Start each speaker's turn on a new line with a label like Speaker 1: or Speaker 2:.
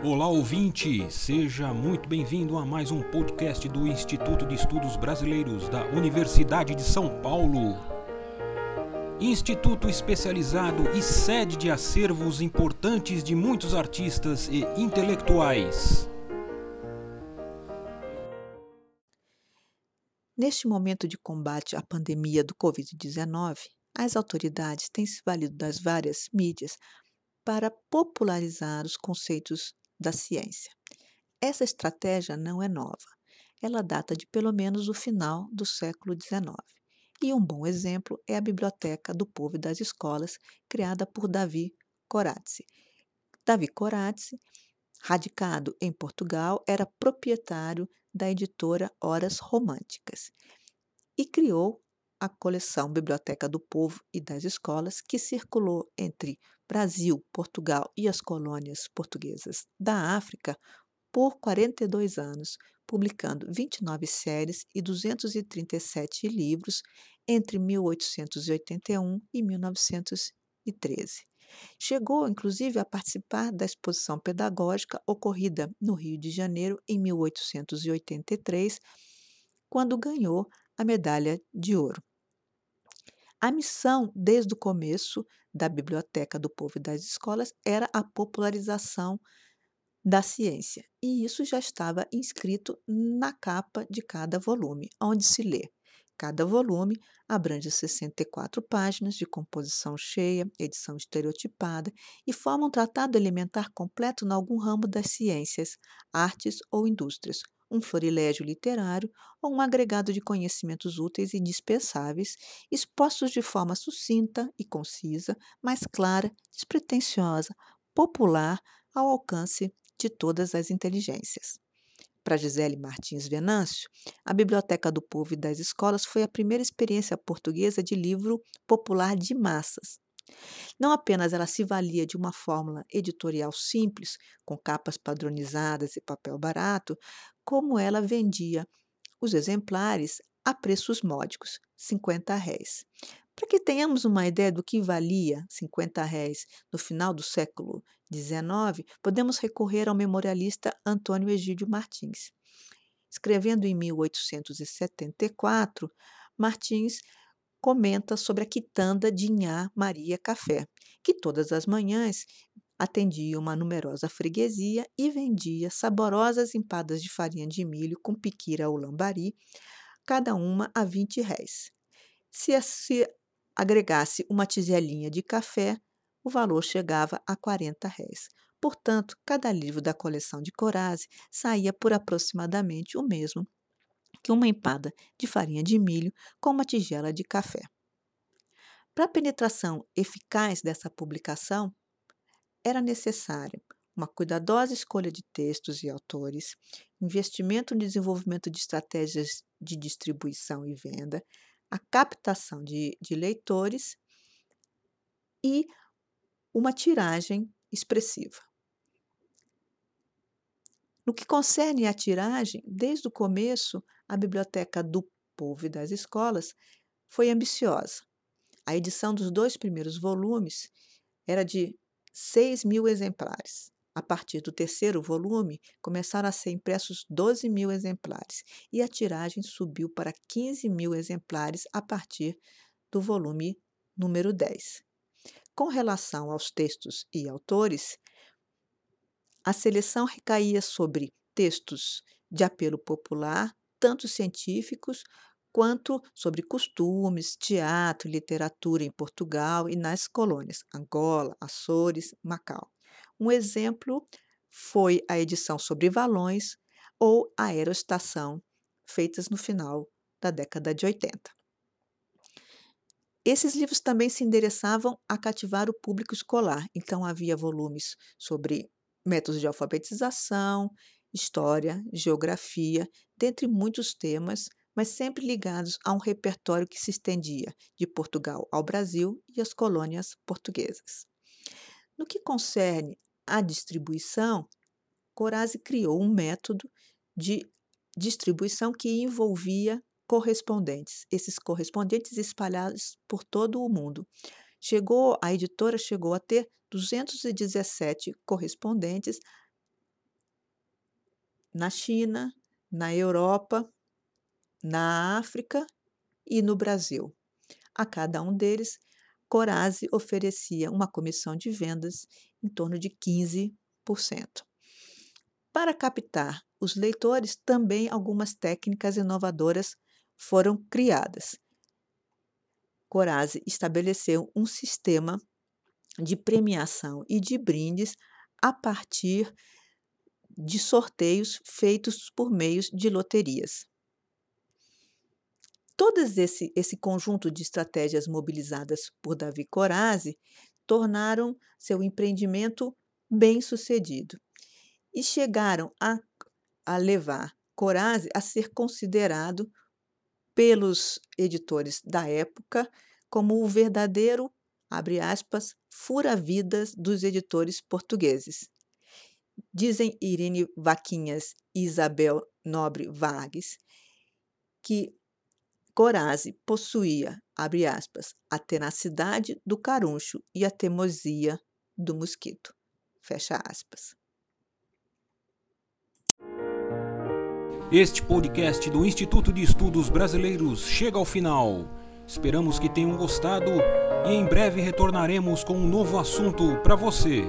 Speaker 1: Olá ouvinte, seja muito bem-vindo a mais um podcast do Instituto de Estudos Brasileiros da Universidade de São Paulo. Instituto especializado e sede de acervos importantes de muitos artistas e intelectuais.
Speaker 2: Neste momento de combate à pandemia do Covid-19, as autoridades têm se valido das várias mídias para popularizar os conceitos da ciência. Essa estratégia não é nova. Ela data de pelo menos o final do século XIX. E um bom exemplo é a Biblioteca do Povo e das Escolas, criada por Davi Corazzi. Davi Corazzi, radicado em Portugal, era proprietário da editora Horas Românticas e criou a coleção Biblioteca do Povo e das Escolas, que circulou entre Brasil, Portugal e as colônias portuguesas da África por 42 anos, publicando 29 séries e 237 livros entre 1881 e 1913. Chegou, inclusive, a participar da exposição pedagógica ocorrida no Rio de Janeiro em 1883, quando ganhou a medalha de ouro. A missão, desde o começo da Biblioteca do Povo e das Escolas, era a popularização da ciência. E isso já estava inscrito na capa de cada volume, onde se lê. Cada volume abrange 64 páginas de composição cheia, edição estereotipada e forma um tratado elementar completo em algum ramo das ciências, artes ou indústrias, um florilégio literário ou um agregado de conhecimentos úteis e indispensáveis, expostos de forma sucinta e concisa, mas clara, despretensiosa, popular, ao alcance de todas as inteligências. Para Gisele Martins Venâncio, a Biblioteca do Povo e das Escolas foi a primeira experiência portuguesa de livro popular de massas. Não apenas ela se valia de uma fórmula editorial simples, com capas padronizadas e papel barato, como ela vendia os exemplares a preços módicos, 50 réis. Para que tenhamos uma ideia do que valia 50 réis no final do século XIX, podemos recorrer ao memorialista Antônio Egídio Martins. Escrevendo em 1874, Martins comenta sobre a quitanda de Inhá Maria Café, que todas as manhãs atendia uma numerosa freguesia e vendia saborosas empadas de farinha de milho com piquira ou lambari, cada uma a 20 réis. Se se agregasse uma tigelinha de café, o valor chegava a 40 réis. Portanto, cada livro da coleção de Corazzi saía por aproximadamente o mesmo que uma empada de farinha de milho com uma tigela de café. Para a penetração eficaz dessa publicação, era necessária uma cuidadosa escolha de textos e autores, investimento no desenvolvimento de estratégias de distribuição e venda, a captação de, de leitores e uma tiragem expressiva. No que concerne à tiragem, desde o começo, a Biblioteca do Povo e das Escolas foi ambiciosa. A edição dos dois primeiros volumes era de 6 mil exemplares. A partir do terceiro volume, começaram a ser impressos 12 mil exemplares e a tiragem subiu para 15 mil exemplares a partir do volume número 10. Com relação aos textos e autores, a seleção recaía sobre textos de apelo popular, tanto científicos quanto sobre costumes, teatro, literatura em Portugal e nas colônias Angola, Açores, Macau. Um exemplo foi a edição sobre valões ou a aeroestação, feitas no final da década de 80. Esses livros também se endereçavam a cativar o público escolar, então havia volumes sobre métodos de alfabetização, história, geografia, dentre muitos temas, mas sempre ligados a um repertório que se estendia de Portugal ao Brasil e às colônias portuguesas. No que concerne à distribuição, Corazzi criou um método de distribuição que envolvia correspondentes, esses correspondentes espalhados por todo o mundo. Chegou, a editora chegou a ter 217 correspondentes na China, na Europa, na África e no Brasil. A cada um deles, Corase oferecia uma comissão de vendas em torno de 15%. Para captar os leitores, também algumas técnicas inovadoras foram criadas. Corase estabeleceu um sistema de premiação e de brindes a partir de sorteios feitos por meios de loterias. Todo esse, esse conjunto de estratégias mobilizadas por Davi Corazzi tornaram seu empreendimento bem sucedido e chegaram a, a levar Corazzi a ser considerado pelos editores da época como o verdadeiro, abre aspas, fura-vidas dos editores portugueses. Dizem Irene Vaquinhas e Isabel Nobre Vargas que Corazzi possuía, abre aspas, a tenacidade do caruncho e a teimosia do mosquito. Fecha aspas.
Speaker 1: Este podcast do Instituto de Estudos Brasileiros chega ao final. Esperamos que tenham gostado e em breve retornaremos com um novo assunto para você.